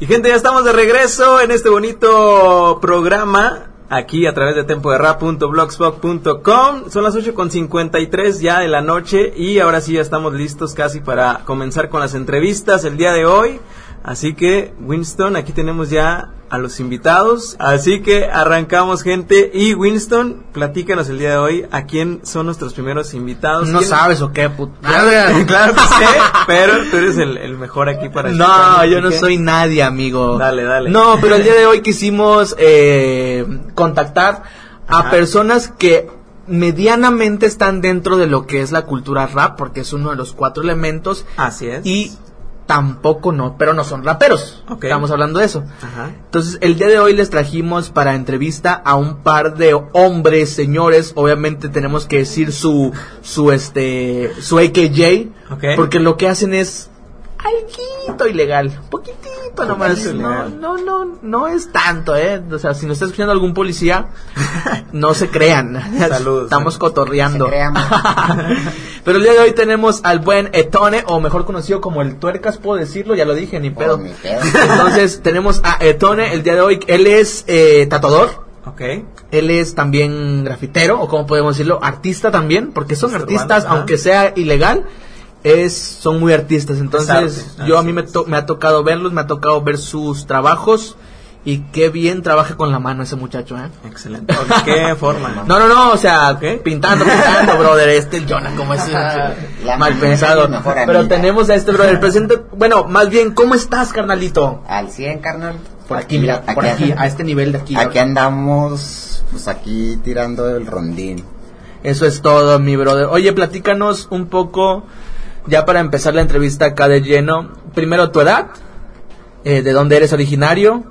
Y gente, ya estamos de regreso en este bonito programa aquí a través de tempoderap.blogspot.com. Son las 8.53 ya de la noche y ahora sí ya estamos listos casi para comenzar con las entrevistas el día de hoy. Así que, Winston, aquí tenemos ya a los invitados. Así que arrancamos, gente. Y Winston, platícanos el día de hoy a quién son nuestros primeros invitados. No ¿Quién- sabes o qué, puto. Claro, claro que sé, pero tú eres el, el mejor aquí para No, yo no soy nadie, amigo. Dale, dale. No, pero el día de hoy quisimos eh, contactar a Ajá. personas que medianamente están dentro de lo que es la cultura rap, porque es uno de los cuatro elementos, Así es. y tampoco no, pero no son raperos. Ok. Estamos hablando de eso. Ajá. Entonces, el día de hoy les trajimos para entrevista a un par de hombres, señores. Obviamente tenemos que decir su, su este, su AKJ. Porque lo que hacen es algo ilegal. Poquitito nomás. No, no, no, no es tanto, eh. O sea, si nos está escuchando algún policía, no se crean. Saludos. Estamos Se cotorreando. Pero el día de hoy tenemos al buen Etone, o mejor conocido como el Tuercas, puedo decirlo, ya lo dije, ni pedo. Oh, ni pedo. Entonces tenemos a Etone el día de hoy. Él es eh, tatuador. Ok. Él es también grafitero, o como podemos decirlo, artista también, porque son Artista artistas, urbano, aunque sea ilegal, es, son muy artistas. Entonces, yo a mí me, to- me ha tocado verlos, me ha tocado ver sus trabajos, y qué bien trabaja con la mano ese muchacho, ¿eh? Excelente. ¿De qué forma? No, no, no, o sea, Ok. pintando, pintando, brother, este el Jonah, como es La mal pensado. es Pero amiga. tenemos a este brother, presente, bueno, más bien, ¿cómo estás, carnalito? Al 100, carnal. Por aquí, mira, por aquí, a este nivel de aquí. Aquí andamos, pues aquí tirando el rondín. Eso es todo, mi brother. Oye, platícanos un poco, ya para empezar la entrevista acá de lleno. Primero, tu edad, eh, de dónde eres originario,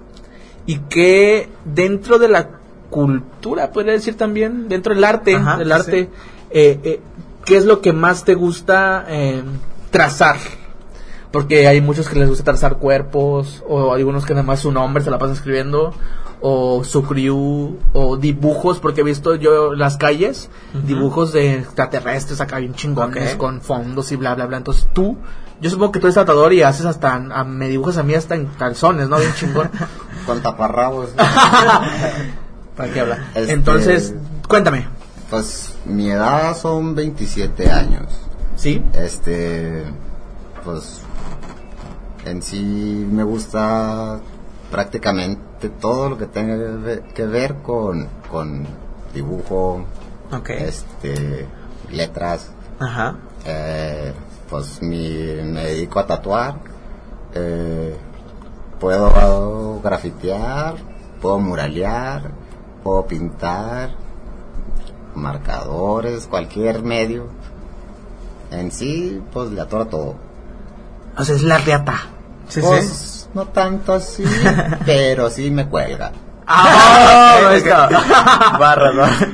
y que dentro de la cultura, podría decir también, dentro del arte, Ajá, del arte, sí. eh, eh, ¿qué es lo que más te gusta eh, trazar? Porque hay muchos que les gusta trazar cuerpos, o algunos que nada más su nombre se la pasan escribiendo, o su crew, o dibujos, porque he visto yo las calles, dibujos de extraterrestres acá bien chingones, con fondos y bla, bla, bla. Entonces tú, yo supongo que tú eres tratador y haces hasta, a- me dibujas a mí hasta en calzones, ¿no? Bien chingón. Con taparrabos. ¿Para qué habla? Este- Entonces, cuéntame. pues mi edad son 27 años. ¿Sí? Este, pues en sí me gusta prácticamente todo lo que tenga que ver, con, con dibujo, este, letras. Ajá. Eh, pues mi, me dedico a tatuar. Eh, puedo grafitear, puedo muralear, puedo pintar, marcadores, cualquier medio. En sí, pues le atoro todo. O sea, es la reata. Sí, pues, no tanto así, pero sí me cuelga. ¡Ah! Barras, barras.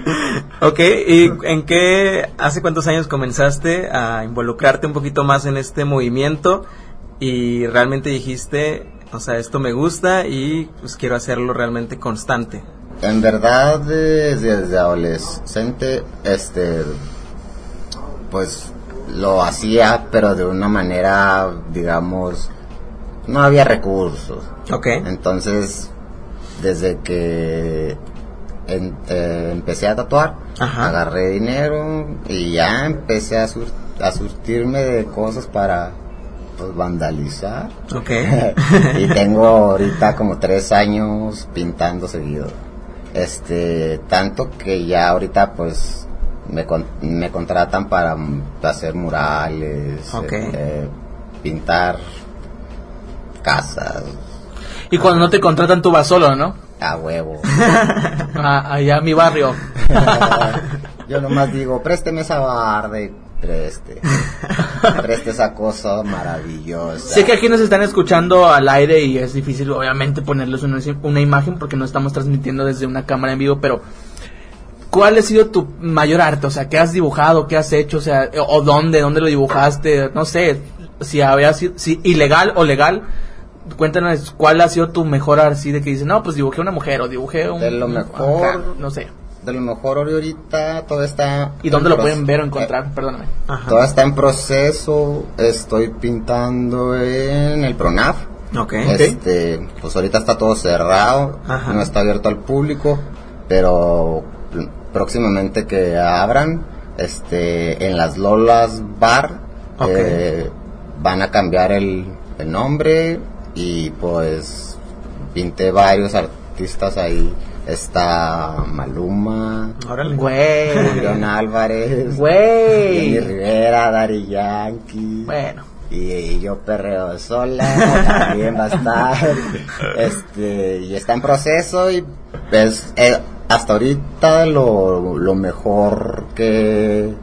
Ok, ¿y en qué, hace cuántos años comenzaste a involucrarte un poquito más en este movimiento y realmente dijiste, o sea, esto me gusta y pues quiero hacerlo realmente constante? En verdad, desde, desde adolescente, este, pues lo hacía, pero de una manera, digamos, no había recursos. Ok. Entonces, desde que en- eh, empecé a tatuar, Ajá. agarré dinero y ya empecé a, sur- a surtirme de cosas para pues, vandalizar. Ok. y tengo ahorita como tres años pintando seguido. Este, tanto que ya ahorita pues me, con- me contratan para hacer murales, eh, pintar casas, Y cuando no te contratan, tú vas solo, ¿no? a huevo. A- allá a mi barrio. Yo nomás digo, présteme esa barda y preste. preste esa cosa maravillosa. Sé que aquí nos están escuchando al aire y es difícil, obviamente, ponerles una, una imagen porque no estamos transmitiendo desde una cámara en vivo, pero ¿cuál ha sido tu mayor arte? O sea, ¿qué has dibujado? ¿Qué has hecho? O sea, ¿o dónde? ¿Dónde lo dibujaste? No sé, si había sido si ilegal o legal. Cuéntanos cuál ha sido tu mejor así de que dices, no, pues dibujé una mujer o dibujé un... De lo mejor. acá, no sé. de lo mejor ahorita todo está... ¿Y dónde lo pueden ver o encontrar? Perdóname. Ajá. Todo está en proceso, estoy pintando en el PRONAF. Ok. Este, pues ahorita está todo cerrado, Ajá. no está abierto al público, pero pr- próximamente que abran, este, en las Lolas Bar, Ok. eh, van a cambiar el, el nombre y pues pinté varios artistas ahí. Está Maluma. Güey. Julián Álvarez, Güey. Rivera, Dari Yankee. Bueno. Y yo perreo sola, también va a estar. Este, y está en proceso y pues eh, hasta ahorita lo, lo mejor que he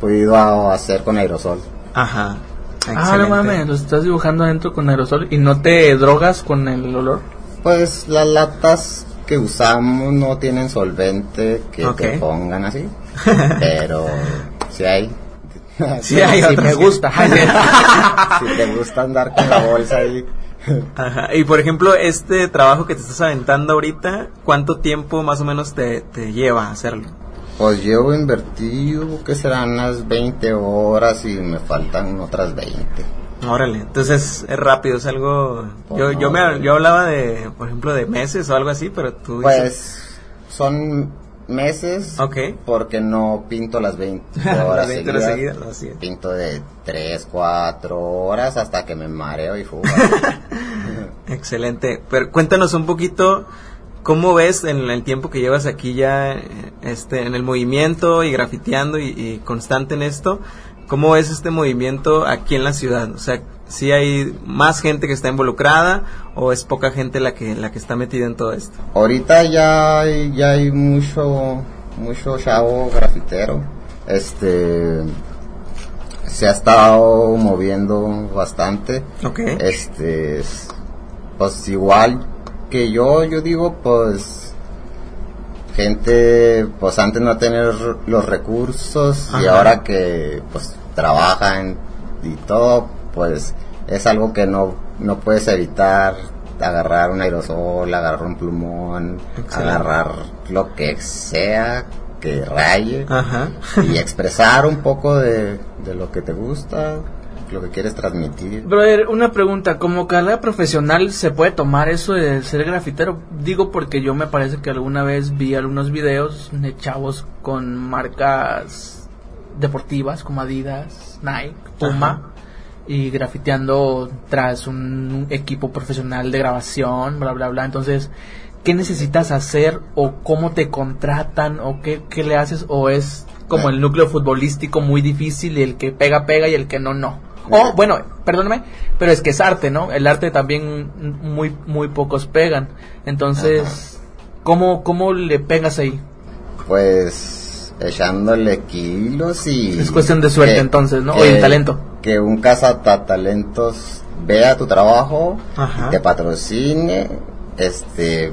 podido hacer con aerosol. Ajá. Ah, no mames, lo estás dibujando adentro con aerosol y no te drogas con el olor. Pues las latas que usamos no tienen solvente que te pongan así, pero sí hay. Sí hay Sí, otros me gusta. si te gusta andar con la bolsa ahí. Ajá. Y por ejemplo, este trabajo que te estás aventando ahorita, ¿cuánto tiempo más o menos te, te lleva hacerlo? Pues llevo invertido, que serán unas 20 horas y me faltan otras 20. Órale, entonces es rápido, es algo... Pues Yo, no, yo, me, yo hablaba de, por ejemplo, de meses o algo así, pero tú dices... Pues son meses Ok. porque no pinto las 20 horas 20 horas seguidas. Pinto de 3, 4 horas hasta que me mareo y fuga. Excelente. Pero cuéntanos un poquito cómo ves en el tiempo que llevas aquí ya este, en el movimiento y grafiteando y, y constante en esto. ¿Cómo ves este movimiento aquí en la ciudad? O sea, si hay más gente que está involucrada o es poca gente la que la que está metida en todo esto. Ahorita ya hay, ya hay mucho, mucho chavo grafitero. Este se ha estado moviendo bastante. Ok. Este, es- pues igual que yo, yo digo, pues gente, pues antes no tener los recursos y ahora que pues trabajan y todo, pues es algo que no, no puedes evitar agarrar un aerosol, agarrar un plumón, Excelente. agarrar lo que sea que raye Ajá. y expresar un poco de, de lo que te gusta, lo que quieres transmitir. Brother, una pregunta, como carrera profesional se puede tomar eso de ser grafitero? Digo porque yo me parece que alguna vez vi algunos videos de chavos con marcas deportivas como Adidas, Nike, Puma y grafiteando tras un equipo profesional de grabación, bla bla bla. Entonces, ¿qué necesitas hacer o cómo te contratan o qué, qué le haces o es como el núcleo futbolístico muy difícil y el que pega pega y el que no no? O bueno, perdóname, pero es que es arte, ¿no? El arte también muy muy pocos pegan. Entonces, ¿cómo cómo le pegas ahí? Pues echándole kilos y... Es cuestión de suerte, entonces, ¿no? O de talento. Que un cazatalentos vea tu trabajo, Ajá. te patrocine, este,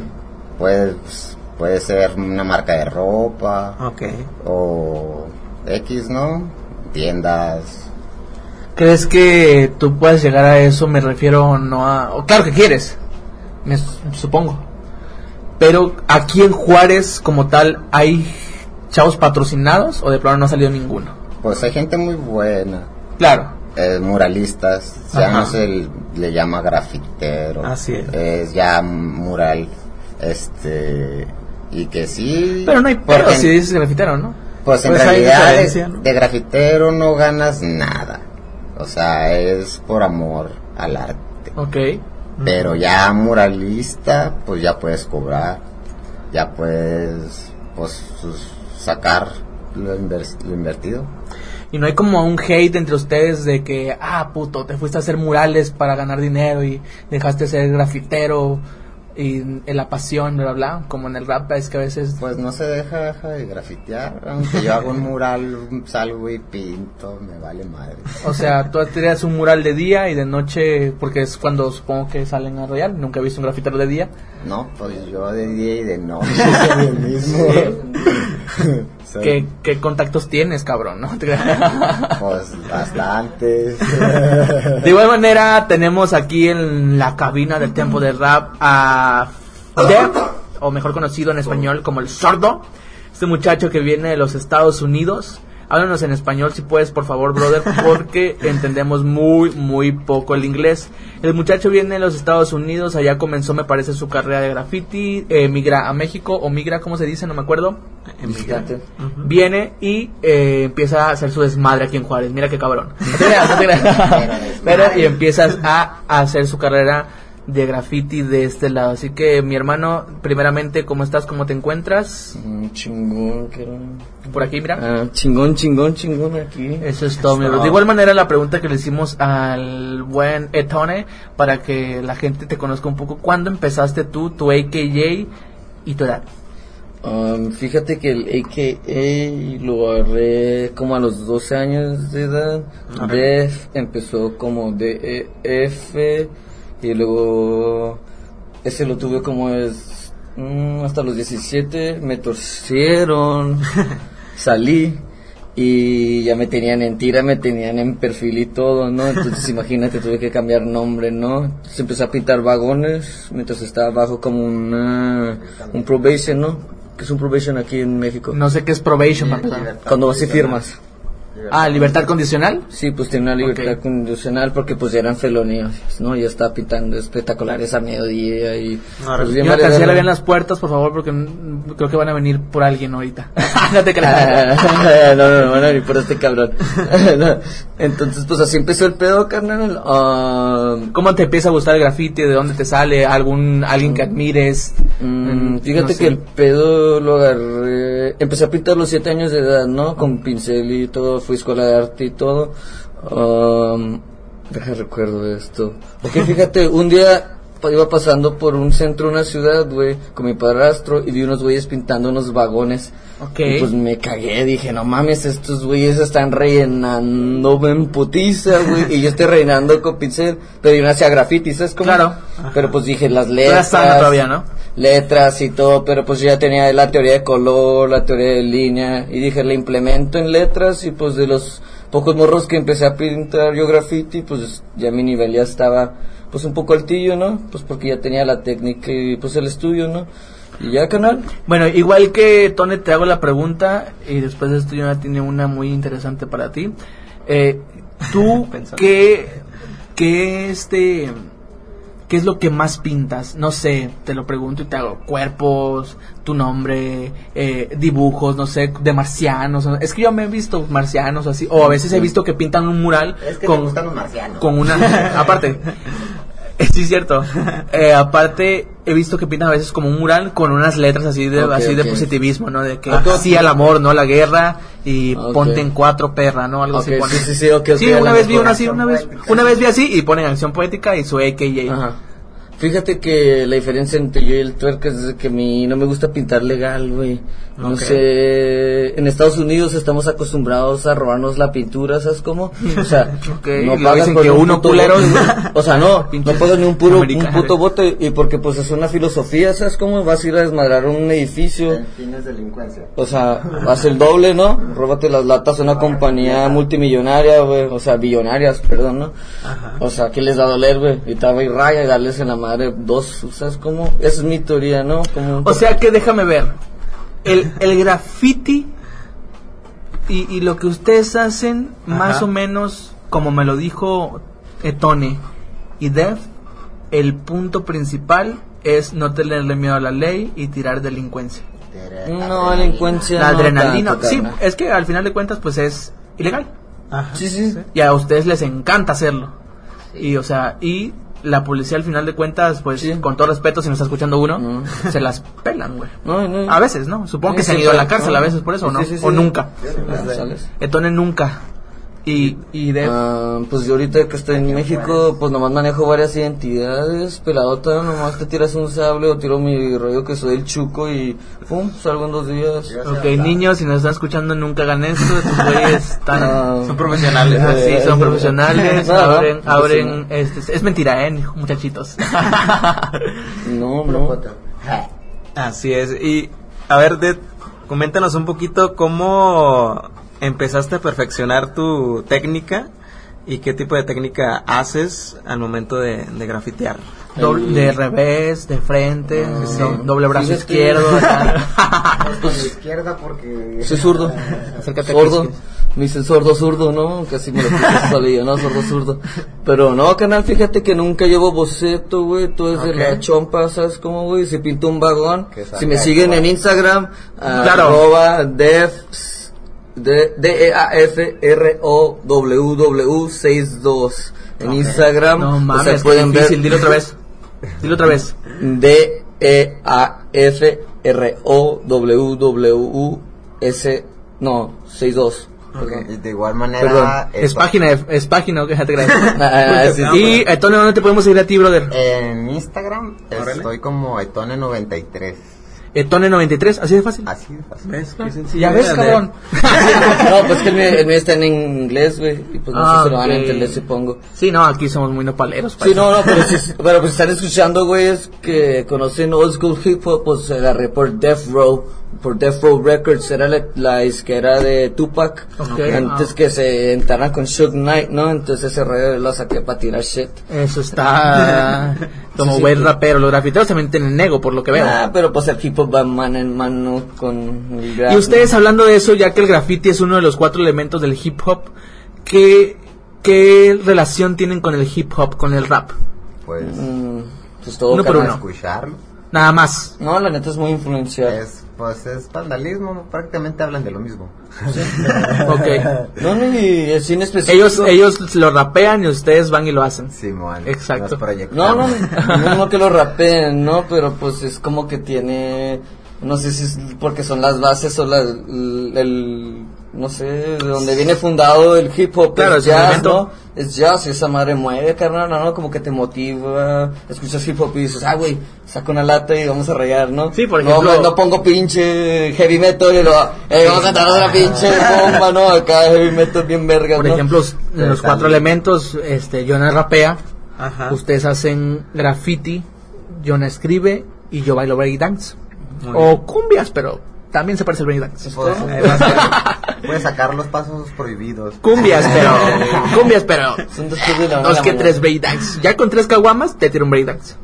pues, puede ser una marca de ropa Ok. o X, ¿no? Tiendas. ¿Crees que tú puedes llegar a eso? Me refiero no a... claro que quieres, me su- supongo. Pero aquí en Juárez como tal hay chavos patrocinados o de plano no ha salido ninguno. Pues hay gente muy buena. Claro. eh, muralistas, ya no se le llama grafitero, Así es. ya mural, este, y que sí, Pero no hay pero si dices grafitero, ¿no? pues en Pues realidad de grafitero no ganas nada, o sea, es por amor al arte, Ok. pero ya muralista, pues ya puedes cobrar, ya puedes, pues, sacar lo, inver- lo invertido. Y no hay como un hate entre ustedes de que, ah, puto, te fuiste a hacer murales para ganar dinero y dejaste de ser grafitero y en la pasión, bla, bla, bla. Como en el rap es que a veces... Pues no se deja, deja de grafitear. Aunque yo hago un mural, salgo y pinto, me vale madre. O sea, tú tiras un mural de día y de noche, porque es cuando supongo que salen a Royal. Nunca he visto un grafitero de día. No, pues yo de día y de noche soy el mismo. ¿Qué, qué contactos tienes, cabrón? ¿no? Pues bastantes. De igual manera, tenemos aquí en la cabina del tiempo del rap a Dev, o mejor conocido en español como el sordo. Este muchacho que viene de los Estados Unidos. Háblanos en español si puedes, por favor, brother, porque entendemos muy, muy poco el inglés. El muchacho viene de los Estados Unidos, allá comenzó, me parece, su carrera de graffiti, eh, migra a México, o migra, ¿cómo se dice? No me acuerdo. Ujú. Viene y eh, empieza a hacer su desmadre aquí en Juárez. Mira qué cabrón. Pero, y empiezas a hacer su carrera de graffiti de este lado. Así que, mi hermano, primeramente, ¿cómo estás? ¿Cómo te encuentras? Mm, chingón, que Por aquí, mira. Ah, chingón, chingón, chingón aquí. Eso es todo, mi bro. De igual manera, la pregunta que le hicimos al buen Etone, para que la gente te conozca un poco. ¿Cuándo empezaste tú, tu AKJ y tu edad? Um, fíjate que el AKA lo agarré como a los 12 años de edad. Def empezó como DEF y luego ese lo tuve como es mm, hasta los 17 me torcieron, salí y ya me tenían en tira, me tenían en perfil y todo, ¿no? Entonces imagínate, tuve que cambiar nombre, ¿no? Entonces empecé a pintar vagones mientras estaba bajo como una, un probation, ¿no? Que es un probation aquí en México. No sé qué es probation, para empezar. Cuando vas y firmas. Ah, libertad condicional. Sí, pues tenía una libertad condicional porque pues ya eran felonías, ¿no? Ya estaba pintando espectaculares a mediodía y... Ahora, pues, bien vale bien las puertas, por favor, porque mm, creo que van a venir por alguien ahorita. no te creas. no, no, no, van a venir por este cabrón. No. Entonces, pues así empezó el pedo, carnal. Ah, ¿Cómo te empieza a gustar el graffiti? ¿De dónde te sale? ¿Algún alguien que admires? mm, Mm, fíjate no sé. que el pedo lo agarré. Empecé a pintar a los siete años de edad, ¿no? Con pincel y todo. Fui escuela de arte y todo. Um, deja recuerdo esto. Porque fíjate, un día iba pasando por un centro, una ciudad, güey, con mi padrastro y vi unos güeyes pintando unos vagones. Ok. Y pues me cagué, dije, no mames, estos güeyes están rellenando en putiza, güey. y yo estoy rellenando con pincel, pero yo no hacía graffiti, ¿sabes cómo? Claro. Pero pues dije, las letras. sana todavía, ¿no? Letras y todo, pero pues yo ya tenía la teoría de color, la teoría de línea. Y dije, la implemento en letras y pues de los pocos morros que empecé a pintar yo graffiti, pues ya mi nivel ya estaba pues un poco altillo, ¿no? Pues porque ya tenía la técnica y pues el estudio, ¿no? Y ya, canal. Bueno, igual que Tone, te hago la pregunta y después de esto yo ya tiene una muy interesante para ti. Eh, ¿Tú qué, qué, este, qué es lo que más pintas? No sé, te lo pregunto y te hago cuerpos, tu nombre, eh, dibujos, no sé, de marcianos. Es que yo me he visto marcianos así, o a veces he visto que pintan un mural Es que con, gustan los marcianos. con una aparte sí es cierto. Eh, aparte he visto que pintan a veces como un mural con unas letras así de Ok, así de ok. positivismo no de que sí al amor no a la guerra y Ok. ponte en cuatro perra no algo así sí, sí, sí, Sí, una vez vi una así una vez una vez vi así y ponen acción poética y su AKJ Ajá. Fíjate que la diferencia entre yo y el tuerca es que a mí no me gusta pintar legal, güey. No sé, en Estados Unidos estamos acostumbrados a robarnos la pintura, ¿sabes cómo? O sea, Ok, no y pagas dicen por que un uno puto culero. O sea, no, no pagas ni un puro un puto bote y porque pues es una filosofía, ¿sabes cómo? Vas a ir a desmadrar un edificio. Fines de delincuencia. O sea, haz el doble, ¿no? Róbate las latas a una compañía multimillonaria, güey. O sea, billonarias, perdón, ¿no? O sea, ¿qué les da a doler, güey? Y te va a ir raya y darles en la madre dos, ¿sabes cómo? Esa es mi teoría, ¿no? Como o sea que déjame ver el el graffiti y, y lo que ustedes hacen más o menos como me lo dijo Etone y Dev el punto principal es no tenerle miedo a la ley y tirar delincuencia No, delincuencia. la adrenalina sí es que al final de cuentas pues es ilegal Ajá. Sí, sí. y a ustedes les encanta hacerlo y o sea y la policía al final de cuentas pues Sí. con todo respeto si nos está escuchando uno No. se las pelan güey No, no. a veces no supongo que se han ido a la cárcel a veces por eso Sí, no o nunca. Etone nunca y y Dev Ah, pues yo ahorita que estoy en México, pues nomás manejo varias identidades. Peladota, nomás te tiras un sable o tiro mi rollo que soy el chuco y pum, salgo en dos días. Ok, niños, si nos están escuchando, nunca hagan esto. Estos güeyes están. Ah, Son profesionales. Ah, sí, son profesionales. No, no, abren, no, abren. Este, es mentira, ¿eh, muchachitos? No, no. Así es. Y a ver, Ded, coméntanos un poquito cómo empezaste a perfeccionar tu técnica ¿Y qué tipo de técnica haces al momento de, de grafitear? Doble- de revés, de frente, Sí. do- doble brazo izquierdo. acá. Con la izquierda porque... Soy zurdo. Acércate sordo. Me dicen sordo zurdo, ¿no? Casi me lo puse ¿no? Sordo zurdo. Pero no, canal, fíjate que nunca llevo boceto, güey. Todo es de Ok. la chompa, ¿sabes cómo, güey? Se pinta un vagón. Si me de siguen en Instagram, Claro. arroba def, de, D E A F R O W W 62 en Instagram. No o sea, mames, pueden difícil. ver Dilo otra vez. Dilo otra vez. D E A F R O W W S no 62. Y de igual manera... Perdón, Es esto- página, es página, ¿ok? Déjate creer. Ah, sí, sí. y, Antonio, ¿dónde te podemos seguir a ti, brother? En Instagram estoy como Etone93. Etone93, así de fácil. Así de fácil. ¿Ves? Qué sencillo. Ya ves, cabrón. No, pues que el mío, el mío está en inglés, güey. Y pues no Ah, sé si lo van a entender, supongo. Sí, no, aquí somos muy nopaleros. Sí, no, no, pero, si, pero pues están escuchando, güey, es que conocen Old School Hip Hop, pues agarré por Death Row, por Death Row Records, era la, la disquera de Tupac, Ok. antes Ah. que se entraran con Shook Knight, ¿no? Entonces ese rollo lo saqué para tirar shit. Eso está como Sí, buen sí. rapero. Los grafiteros también tienen nego, por lo que veo. Ah, pero pues el hip hop va mano en mano con el rap. Y ustedes hablando de eso, ya que el graffiti es uno de los cuatro elementos del hip hop, ¿qué, qué relación tienen con el hip hop, con el rap? Pues... Mm, pues todo Uno por carnal. uno. Escucharlo. Nada más. No, la neta es muy influencial. Es, pues es vandalismo, prácticamente hablan de lo mismo. Ok. No, no, y así en específico. ellos, ellos lo rapean y ustedes van y lo hacen. Simón. Exacto. nos proyectamos. No, no, no, no que lo rapeen, ¿no? Pero pues es como que tiene, no sé si es porque son las bases o la, el, el- no sé, de donde viene fundado el hip hop. Claro, es jazz. ¿no? Es jazz esa madre mueve, carnal, ¿no? Como que te motiva, escuchas hip hop y dices, ah, güey, saco una lata y vamos a rayar, ¿no? Sí, por ejemplo- No, no pongo pinche heavy metal y lo, eh, vamos a cantar otra pinche bomba, ¿no? Acá heavy metal bien verga, Por ¿no? ejemplo, en los cuatro elementos, este, Jonah rapea, Ajá. ustedes hacen graffiti, Jonah escribe y yo bailo breakdance. Muy O cumbias, pero también se parece al breakdance. Puedes sacar los pasos prohibidos. Cumbias, pero. cumbias, pero. Son después de la una Dos que mañana. tres breakdance. Ya con tres caguamas te tiro un breakdance.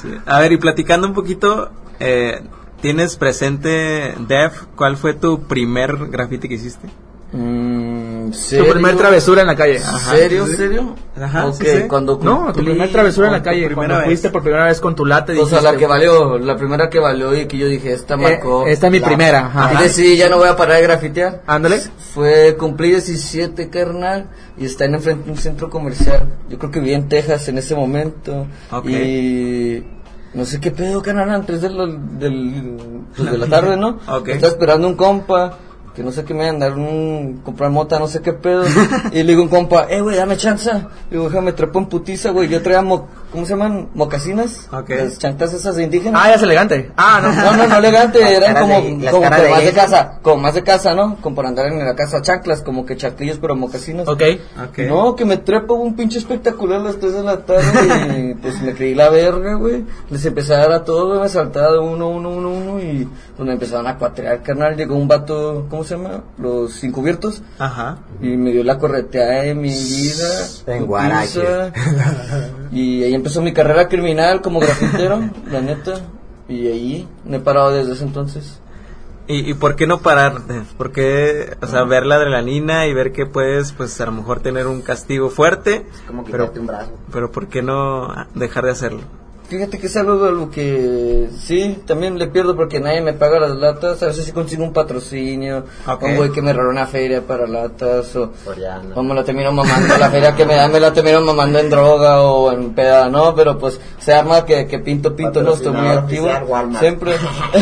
Sí. A ver, y platicando un poquito, eh, ¿tienes presente, Def, cuál fue tu primer graffiti que hiciste? Mm, Tu ¿serio? primer travesura en la calle. ¿Serio? ¿Serio? Ajá, Ok, sí, sí. cuando No, tu primer travesura en la calle. primera Cuando vez. fuiste por primera vez con tu late. O sea, la que valió, la primera que valió y que yo dije, esta eh, marcó. esta es mi la- primera. ajá. Y decidí, ya no voy a parar de grafitear. Ándale. Fue, cumplí 17, carnal, y está en enfrente de un centro comercial. Yo creo que vivía en Texas en ese momento. Ok. Y no sé qué pedo, carnal, antes de, la- del, pues, de la tarde, ¿no? Ok. Estaba esperando un compa, que no sé qué me iban a dar, un, comprar mota, no sé qué pedo. y le digo un compa, eh, güey, dame chance. Le digo, déjame, trepo en putiza, güey. Yo traía, mo- ¿cómo se llaman? Mocasinas. Ok. Las chantas esas de indígenas. Ah, ya es elegante. Ah, no. No, no, no elegante, eran como, de- como caras que de más de casa, como más de casa, ¿no? Como para andar en la casa, chanclas, como que chaquillos, pero mocasinos. Ok. Ok. No, que me trepo un pinche espectacular a las 3 de la tarde y pues me creí la verga, güey. Les empecé a dar a todo, güey, me saltaba de uno, uno, uno, uno y pues me empezaron a cuatrear, carnal. Llegó un vato, ¿cómo se llama? Los encubiertos. Ajá. Y me dio la correteada de mi vida. En. Guarache. Y ahí empezó mi carrera criminal como grafitero, la neta. Y ahí no he parado desde ese entonces. ¿Y, y por qué no parar? ¿Por qué, o sea, ver la adrenalina y ver que puedes, pues, a lo mejor tener un castigo fuerte? Como pero, un brazo. pero ¿por qué no dejar de hacerlo? Fíjate que es algo, algo que sí, también le pierdo porque nadie me paga las latas. A veces sí consigo un patrocinio, Ok. un güey que me roba una feria para latas o, Soriana. o me la termino mamando. la feria que me da me la termino mamando en droga o en peda, ¿no? Pero pues se arma que, que pinto, pinto, no estoy muy activo. Siempre.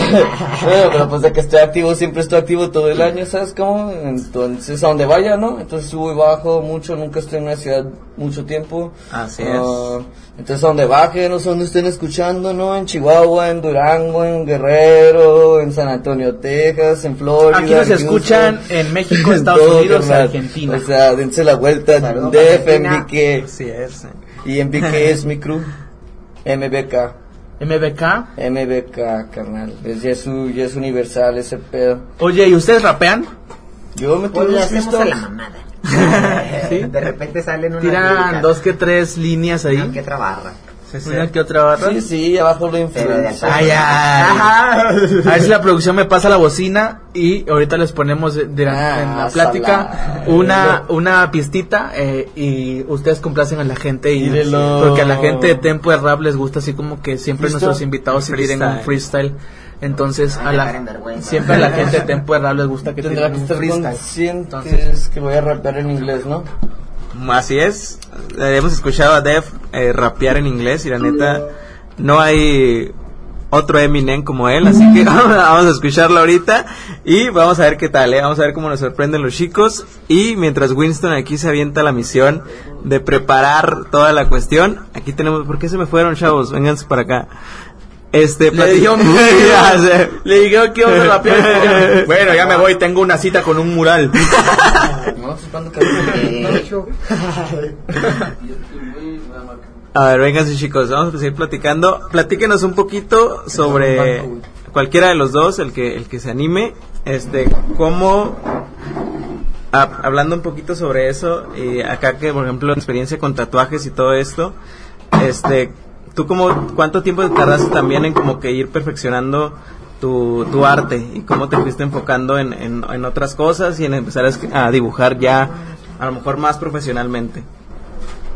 bueno, pero pues de que estoy activo, siempre estoy activo todo el año, ¿sabes cómo? Entonces, a donde vaya, ¿no? Entonces subo y bajo mucho, nunca estoy en una ciudad mucho tiempo. Así Ah, entonces, a donde baje, no sé dónde estén escuchando, ¿no? En Chihuahua, en Durango, en Guerrero, en San Antonio, Texas, en Florida. Aquí nos en escuchan Houston, en México, en Estados todo, Unidos. Argentina. O sea, dense la vuelta. Saludos, DF, Argentina. MBK. Así es. Y MBK es mi crew. MBK. MBK. MBK, carnal. Es, ya, es, ya es universal ese pedo. Oye, ¿y ustedes rapean? Yo me Pues hacemos a freestyles. la mamada. ¿Sí? De repente salen unas Tiran líricas, dos que tres líneas ahí. una que otra barra. Una que otra barra. Sí, sí, abajo de influencia. Ay, ay. A ver si la producción me pasa la bocina y ahorita les ponemos de- de la- Ah, en la plática una una pistita eh, y ustedes complacen a la gente y Mírelo. porque a la gente de Tempo de Rap les gusta así como que siempre ¿Listo? nuestros invitados se tiren un freestyle. Entonces a la siempre a la gente de Tempo de Rap les gusta que Tendrá que un estar freestyle. conscientes que voy a rapear en inglés, ¿no? Así es. Eh, Hemos escuchado a Def eh, rapear en inglés y la neta no hay otro Eminem como él, así que vamos a escucharlo ahorita y vamos a ver qué tal, ¿eh? vamos a ver cómo nos sorprenden los chicos y mientras Winston aquí se avienta la misión de preparar toda la cuestión, aquí tenemos, ¿por qué se me fueron chavos? Vénganse para acá. Este, Le dijeron, le dijeron que íbamos a rapear. bueno, ya me voy, tengo una cita con un mural. No, A ver, vénganse chicos, vamos a seguir platicando. Platíquenos un poquito sobre cualquiera de los dos, el que el que se anime, este, cómo ah, hablando un poquito sobre eso, y acá que por ejemplo experiencia con tatuajes y todo esto, este, tú como cuánto tiempo te tardaste también en como que ir perfeccionando tu, tu arte y cómo te fuiste enfocando en, en, en otras cosas y en empezar a, a dibujar ya a lo mejor más profesionalmente.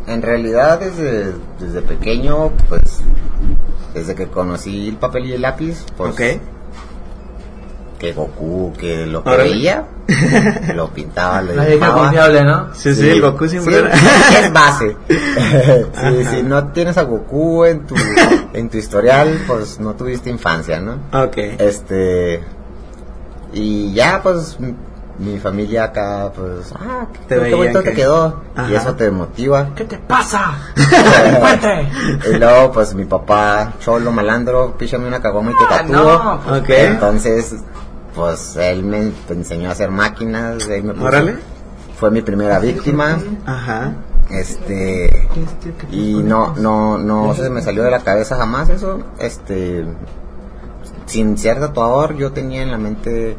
en realidad desde, desde pequeño, pues, desde que conocí el papel y el lápiz, pues. Que Goku, que lo que Órale. veía, lo pintaba, lo dibujaba. confiable, ¿no? Sí, sí, Goku siempre sí, era- es base. Sí, si no tienes a Goku en tu, en tu historial, pues no tuviste infancia, ¿no? Ok. Este. Y ya, pues, mi familia acá, pues, ah, Te qué, bonito que- te quedó. Ajá. Y eso te motiva. ¿Qué te pasa? y luego, pues, mi papá, cholo, malandro, píchame una cagoma y te Ah, tatúo. no, pues, Ok. Entonces, pues, él me enseñó a hacer máquinas. él me puso- Órale. Fue mi primera víctima. Ajá. Este. Y no, no, no se me salió de la cabeza jamás eso. Este. Sin ser tatuador, yo tenía en la mente.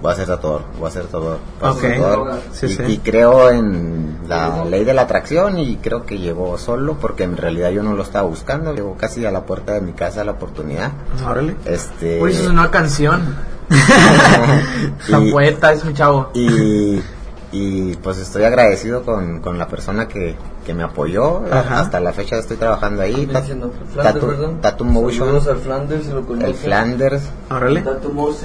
Voy a ser tatuador, voy a ser tatuador. voy a ser Ok. tatuador. Sí, y, sí. y creo en la ley de la atracción y creo que llegó solo porque en realidad yo no lo estaba buscando. Llegó casi a la puerta de mi casa la oportunidad. Órale. Este. Uy, eso es una canción. La y, poeta es mi chavo. y, y, pues estoy agradecido con, con la persona que, que me apoyó. Ajá. Hasta la fecha estoy trabajando ahí. Tat- Tatu. Tattoo Motion, Saludos al Flanders, lo conoce. el Flanders. Órale.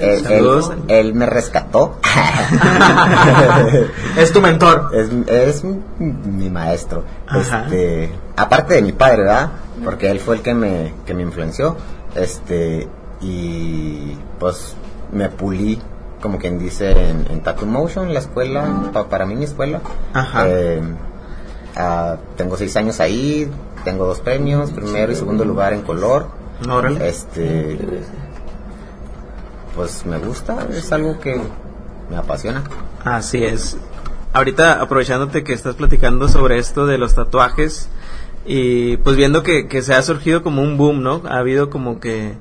Él, él, Saludos. él me rescató. es tu mentor. es, es mi maestro. Ajá. Este, aparte de mi padre, ¿verdad? Porque él fue el que me, que me influenció. Este, y pues me pulí, como quien dice, en, en Tattoo Motion, la escuela, pa- para mí mi escuela. Ajá. Eh, ah, tengo seis años ahí, tengo dos premios, primero y segundo lugar en color. Órale. Este, pues me gusta, es algo que me apasiona. Así es. Ahorita aprovechándote que estás platicando sobre esto de los tatuajes y pues viendo que, que se ha surgido como un boom, ¿no? Ha habido como que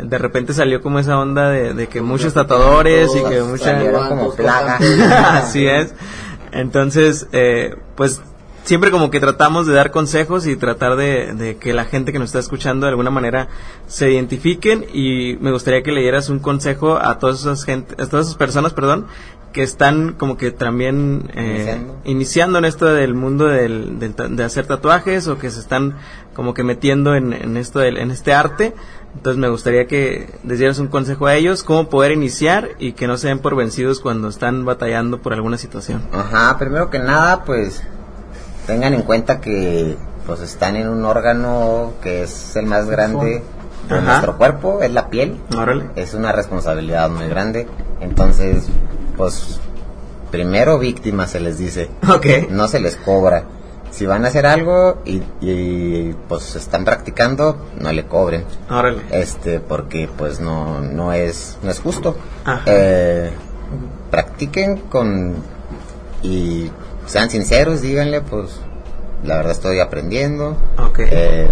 de repente salió como esa onda de, de que muchos tatuadores y que mucha... Como plaga. Así es. Entonces, eh, pues siempre como que tratamos de dar consejos y tratar de, de que la gente que nos está escuchando de alguna manera se identifiquen y me gustaría que le dieras un consejo a todas esas gente, a todas esas personas, perdón, que están como que también eh, Iniciando. iniciando en esto del mundo del, del de hacer tatuajes o que se están como que metiendo en, en esto del, en este arte. Entonces me gustaría que les dieras un consejo a ellos, cómo poder iniciar y que no se den por vencidos cuando están batallando por alguna situación. Ajá, primero que nada, pues tengan en cuenta que pues están en un órgano que es el más grande de Ajá. nuestro cuerpo, es la piel. Órale. Es una responsabilidad muy grande. Entonces, pues primero víctimas se les dice. Ok. No se les cobra. Si van a hacer algo y, y, pues están practicando, no le cobren. Órale. Este, porque pues no, no es, no es justo. Ajá. Eh, practiquen con y sean sinceros, díganle, pues la verdad estoy aprendiendo. Ok. Eh,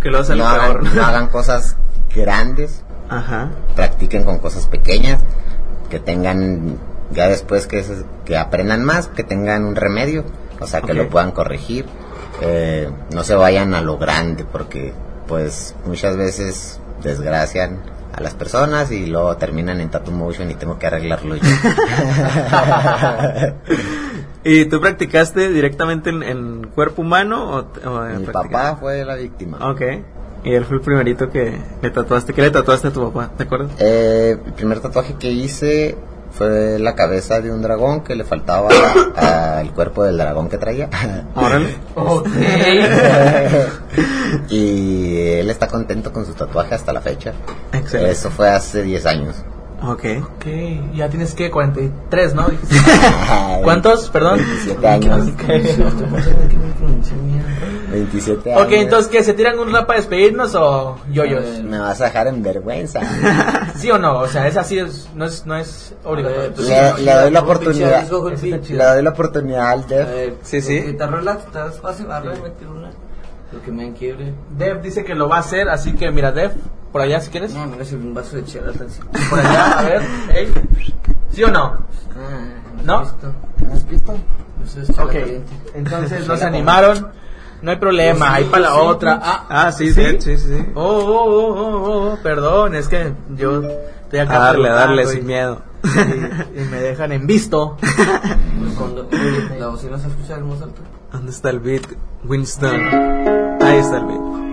que lo sale no, hagan, no hagan cosas grandes, Ajá. practiquen con cosas pequeñas, que tengan Ya después que, se- que aprendan más, que tengan un remedio, o sea, que Ok. lo puedan corregir. Eh, no se vayan a lo grande, porque pues muchas veces desgracian a las personas y luego terminan en Tattoo Motion y tengo que arreglarlo yo. ¿Y tú practicaste directamente en, en cuerpo humano o, o Mi papá fue la víctima. Ok. Y él fue el primerito que le tatuaste. ¿Qué le tatuaste a tu papá? ¿Te acuerdas? Eh, el primer tatuaje que hice fue la cabeza de un dragón que le faltaba al cuerpo del dragón que traía. Órale. Ok. y él está contento con su tatuaje hasta la fecha. Excelente. Eso fue hace 10 años. Ok. Ok, ya tienes que 43, ¿no? ¿Cuántos? Perdón. 27 años. Ok. 27 años. Ok, entonces, ¿qué? ¿Se tiran un rap para despedirnos o yoyos? Me vas a dejar en vergüenza. ¿Sí o no? O sea, es así, es, no es, no es obligatorio. pues, Le, le doy la oportunidad. Le doy la oportunidad al Def. Eh, Sí, sí. Te estás fácil, meter una. Lo que me enquiebre. Dev dice que lo va a hacer, así que mira, Dev, por allá si quieres. No, me hace un vaso de chela Por allá, a ver. ey. ¿Sí o no? Ah, ¿No? ¿No has visto? Eso es chela Ok, caliente. entonces no se animaron. No hay problema, ahí para la otra. Ah, Ah, sí, sí, sí, sí. Oh, oh, oh, oh, oh, perdón, es que yo estoy acá. A darle, a darle sin miedo. Y, y me dejan en visto. Pues la bocina se escucha alto. ¿Dónde está el beat? Winston. Ahí está el beat.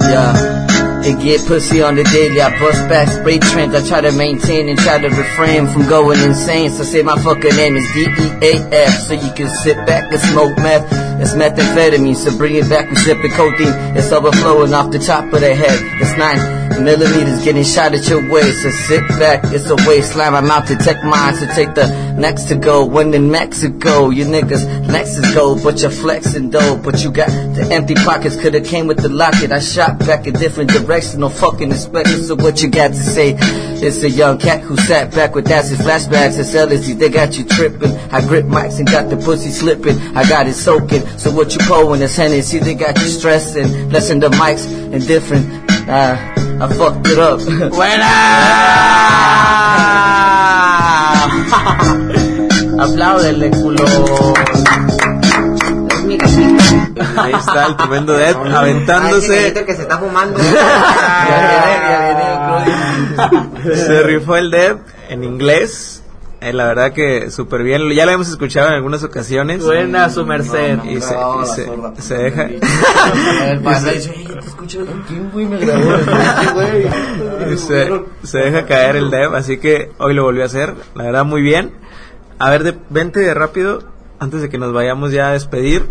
Yeah. And get pussy on the daily. I bust back spray trends. I try to maintain and try to refrain from going insane. So say my fucking name is D-E-A-F. So you can sit back and smoke meth. It's methamphetamine. So bring it back. We sipping codeine. It's overflowing off the top of the head. It's nine millimeters getting shot at your waist. So sit back. It's a waistline. I'm out to take mine. So take the next to go. When in Mexico, you niggas next is gold, but you're flexing dough. But you got the empty pockets. Coulda came with the locket. I shot back a different direction. No fucking inspection. So what you got to say? It's a young cat who sat back with acid flashbacks. It's LSD. They got you tripping. I grip mics and got the pussy slipping. I got it soaking. So what you pulling is Hennessy. They got you stressing. Blessing the mics and different. Uh, I fucked it up. ¡Buena! Apláudele, culo. Ahí está el tremendo Dead aventándose. que se está fumando. Se rifó el Dead en inglés. Eh, la verdad que súper bien. Ya lo hemos escuchado en algunas ocasiones. Buena su merced. Y se, y se, se deja. El padre dice, "Ey, te escucho ¿Quién, güey, me grabó? Este güey. y se, deja caer el Dev. Así que hoy lo volvió a hacer. La verdad, muy bien. A ver, de, vente rápido. Antes de que nos vayamos ya a despedir.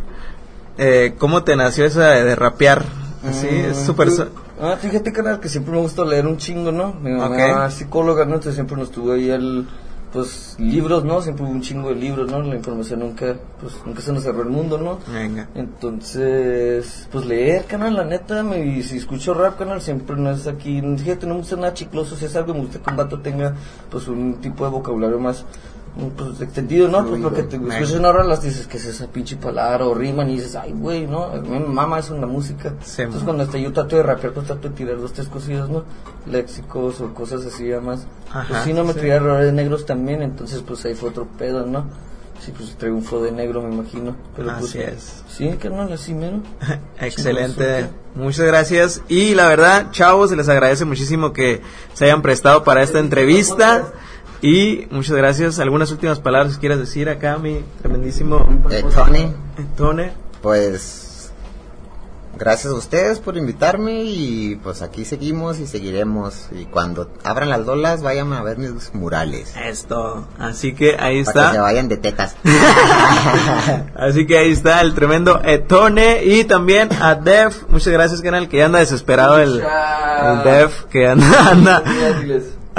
Eh, ¿Cómo te nació esa de, de rapear? Así, es súper. so- Ah, fíjate, canal, que siempre me gusta leer un chingo, ¿no? Mi mamá psicóloga, ¿no? Entonces siempre nos tuvo ahí el, pues, libros, ¿no? Siempre hubo un chingo de libros, ¿no? La información nunca, pues, nunca se nos cerró el mundo, ¿no? Venga. Entonces, pues leer, canal, la neta, me, y si escucho rap, canal, siempre no es aquí, fíjate, no me gusta nada chicloso, si es algo, me gusta que un vato tenga, pues, un tipo de vocabulario más, pues, extendido, ¿no? Pues, porque te escuchas una las dices que es esa pinche palabra, o riman, y dices, ay, güey, ¿no? A mí me mama eso en la música. Sí, Entonces, man. cuando hasta yo trato de rapear, pues trato de tirar dos, tres cosillas, ¿no? Léxicos o cosas así, además. Ajá, pues sí, no me sí. traía errores negros también, entonces, pues, ahí fue otro pedo, ¿no? Sí, pues traigo un flow de negro, me imagino. Pero, pues, Así es. Sí, carnal, así mero. Excelente. Muchas gracias. Y la verdad, chavos, se les agradece muchísimo que se hayan prestado para esta entrevista. Y muchas gracias. ¿Algunas últimas palabras que quieras decir acá, mi tremendísimo Eh, Tony, Tone? pues gracias a ustedes por invitarme y pues aquí seguimos y seguiremos. Y cuando abran las dolas, vayan a ver mis murales. Esto. Así que ahí Para que se está. vayan de tetas. Así que ahí está el tremendo Etone. Y también a Dev. Muchas gracias, canal, que ya anda desesperado el, el Dev, que anda, anda.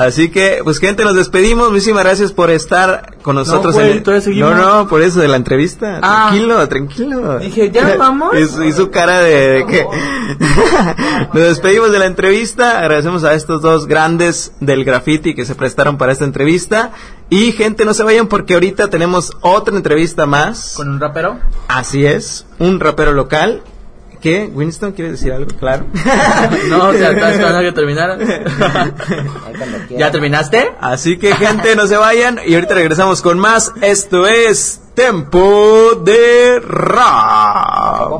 Así que, pues gente, nos despedimos. Muchísimas gracias por estar con nosotros. güey, en el- no, no, por eso de la entrevista. Ah. Tranquilo, tranquilo. Dije, ¿ya vamos? y, su, y su cara de, de que... nos despedimos de la entrevista. Agradecemos a estos dos grandes del graffiti que se prestaron para esta entrevista. Y gente, no se vayan porque ahorita tenemos otra entrevista más. ¿Con un rapero? Así es, un rapero local ¿Qué? ¿Winston quiere decir algo? Claro. No, o sea, estaba esperando que terminara. ¿Ya terminaste? Así que gente, no se vayan y ahorita regresamos con más. Esto es Tempo de Rap.